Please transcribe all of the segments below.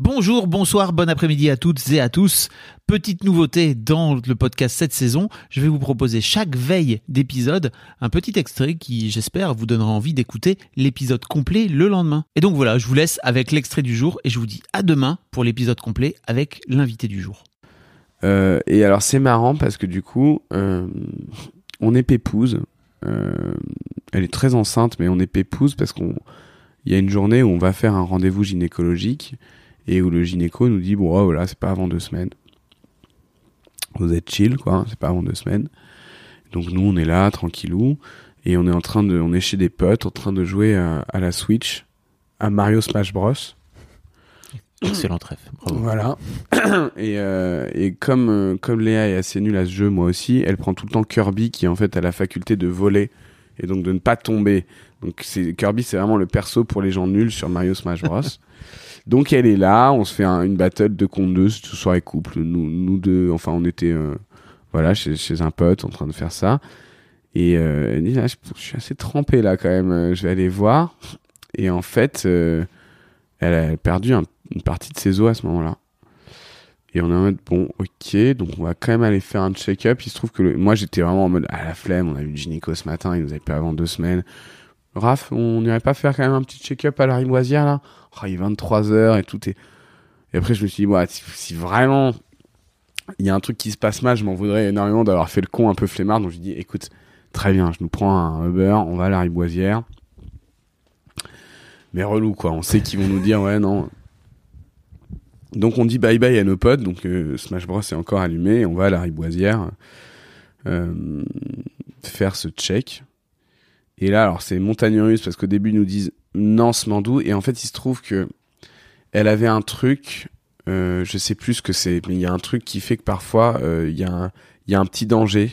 Bonjour, bonsoir, bon après-midi à toutes et à tous. Petite nouveauté dans le podcast cette saison, je vais vous proposer chaque veille d'épisode un petit extrait qui, j'espère, vous donnera envie d'écouter l'épisode complet le lendemain. Et donc voilà, je vous laisse avec l'extrait du jour et je vous dis à demain pour l'épisode complet avec l'invité du jour. Euh, et alors c'est marrant parce que du coup, euh, on est pépouse. Euh, elle est très enceinte, mais on est pépouse parce qu'on il y a une journée où on va faire un rendez-vous gynécologique et où le gynéco nous dit bon oh, voilà c'est pas avant deux semaines vous êtes chill quoi hein, c'est pas avant deux semaines donc nous on est là tranquillou et on est en train de on est chez des potes en train de jouer à, à la Switch à Mario Smash Bros Excellent rêve. Bravo. voilà et, euh, et comme euh, comme Léa est assez nulle à ce jeu moi aussi elle prend tout le temps Kirby qui en fait a la faculté de voler et donc de ne pas tomber donc c'est Kirby c'est vraiment le perso pour les gens nuls sur Mario Smash Bros Donc elle est là, on se fait un- une battle de contre deux, ce soirée couple. Nous, nous deux, enfin on était euh, voilà chez, chez un pote en train de faire ça. Et euh, elle dit là, je, je suis assez trempé là quand même. euh, Je vais aller voir. Et en fait, euh, elle a perdu un- une partie de ses os à ce moment-là. Et on est en mode bon, ok, donc on va quand même aller faire un check-up. Il se trouve que moi j'étais vraiment en mode à la flemme. On a eu le gynéco ce matin, il nous avait pas avant deux semaines. Raph, on n'irait pas faire quand même un petit check-up à la riboisière là? Oh, il est 23h et tout. Et après, je me suis dit, si vraiment il y a un truc qui se passe mal, je m'en voudrais énormément d'avoir fait le con un peu flemmard. Donc, je dis, écoute, très bien, je nous prends un Uber, on va à la riboisière. Mais relou, quoi. On sait qu'ils vont nous dire, ouais, non. Donc, on dit bye bye à nos potes. Donc, euh, Smash Bros est encore allumé. On va à la riboisière euh, faire ce check. Et là, alors, c'est montagne parce qu'au début, ils nous disent Nance Mandou et en fait il se trouve que elle avait un truc euh, je sais plus ce que c'est mais il y a un truc qui fait que parfois euh, il y y a un petit danger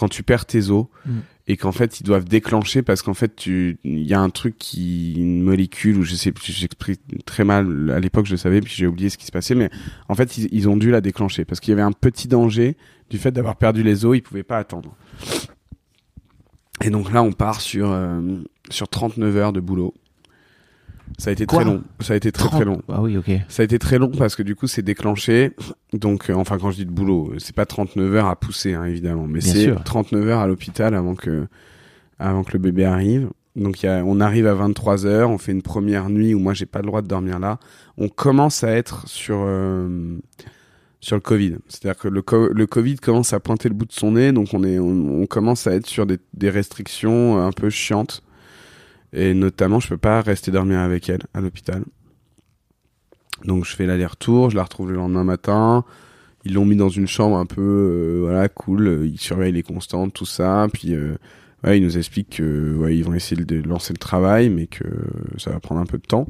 quand tu perds tes os Mm. et qu'en fait ils doivent déclencher parce qu'en fait tu il y a un truc qui une molécule ou je sais plus j'exprime très mal à l'époque je le savais puis j'ai oublié ce qui se passait mais en fait ils, ils ont dû la déclencher parce qu'il y avait un petit danger du fait d'avoir perdu les os ils pouvaient pas attendre et donc là on part sur euh, sur 39 heures de boulot ça a été Quoi très long ça a été très très 30. long Ah oui, ok. ça a été très long parce que du coup c'est déclenché. Donc euh, enfin quand je dis de boulot, euh, c'est pas 39 heures à pousser hein, évidemment, mais Bien c'est sûr. 39 heures à l'hôpital avant que avant que le bébé arrive. Donc il y a, on arrive à 23 heures, on fait une première nuit où moi j'ai pas le droit de dormir là. On commence à être sur euh, sur le Covid. C'est-à-dire que le, co- le Covid commence à pointer le bout de son nez, donc on est on, on commence à être sur des, des restrictions un peu chiantes. Et notamment, je peux pas rester dormir avec elle à l'hôpital. Donc je fais l'aller-retour, je la retrouve le lendemain matin. Ils l'ont mis dans une chambre un peu euh, voilà cool, ils surveillent les constantes, tout ça, puis euh, ouais, ils nous expliquent que ouais, ils vont essayer de lancer le travail mais que ça va prendre un peu de temps.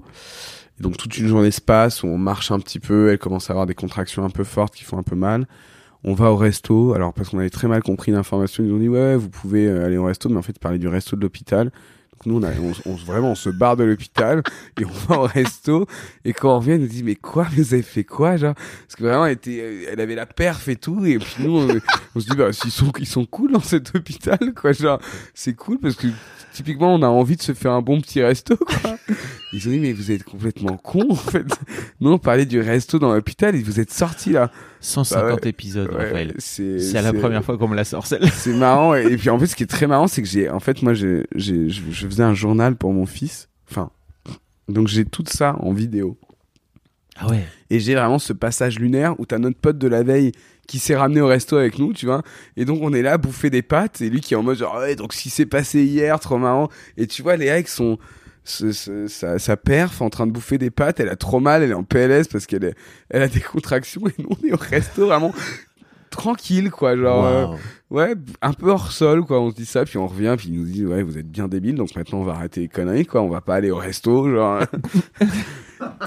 Et donc toute une journée se passe où on marche un petit peu, elle commence à avoir des contractions un peu fortes qui font un peu mal. On va au resto, alors parce qu'on avait très mal compris l'information, ils ont dit ouais, vous pouvez euh, aller au resto, mais en fait parlaient du resto de l'hôpital. Nous on, a, on, on- vraiment on se barre de l'hôpital et on va au resto. Et quand on revient elle nous dit mais quoi? Vous avez fait quoi genre? Parce que vraiment elle était elle avait la perf et tout. Et puis nous on, on se dit bah ils sont ils sont cool dans cet hôpital quoi. Genre c'est cool parce que typiquement on a envie de se faire un bon petit resto quoi ils ont dit mais vous êtes complètement con en fait nous on parlait du resto dans l'hôpital et vous êtes sortis là 150 Bah ouais. épisodes, Ouais, Raphaël. c'est C'est la première fois qu'on me la sort, celle c'est marrant et, et puis en fait ce qui est très marrant c'est que j'ai en fait moi j'ai j'ai je je faisais un journal pour mon fils enfin donc j'ai tout ça en vidéo Ah ouais. et j'ai vraiment ce passage lunaire où t'as notre pote de la veille qui s'est ramené au resto avec nous, tu vois. Et donc on est là à bouffer des pâtes et lui qui est en mode genre ouais donc ce qui s'est passé hier, trop marrant. Et tu vois Léa avec son ce- ce- sa, sa perf en train de bouffer des pâtes, elle a trop mal, elle est en PLS parce qu'elle est, elle a des contractions et nous on est au resto vraiment tranquille quoi, genre euh, ouais un peu hors sol quoi. On se dit ça puis on revient puis ils nous disent ouais vous êtes bien débile donc maintenant on va arrêter les conneries quoi, on va pas aller au resto genre.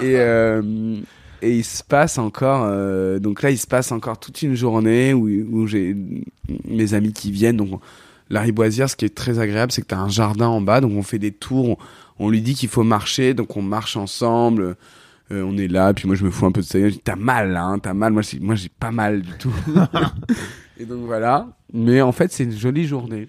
et euh, et il se passe encore euh, donc là il se passe encore toute une journée où, où j'ai mes amis qui viennent donc La riboisière, ce qui est très agréable, c'est que tu as un jardin en bas, donc on fait des tours, on, lui dit qu'il faut marcher, donc on marche ensemble. Euh, on est là, puis moi je me fous un peu de ça. T'as mal, hein, t'as mal. Moi, moi j'ai pas mal du tout. et donc voilà. Mais en fait, c'est une jolie journée.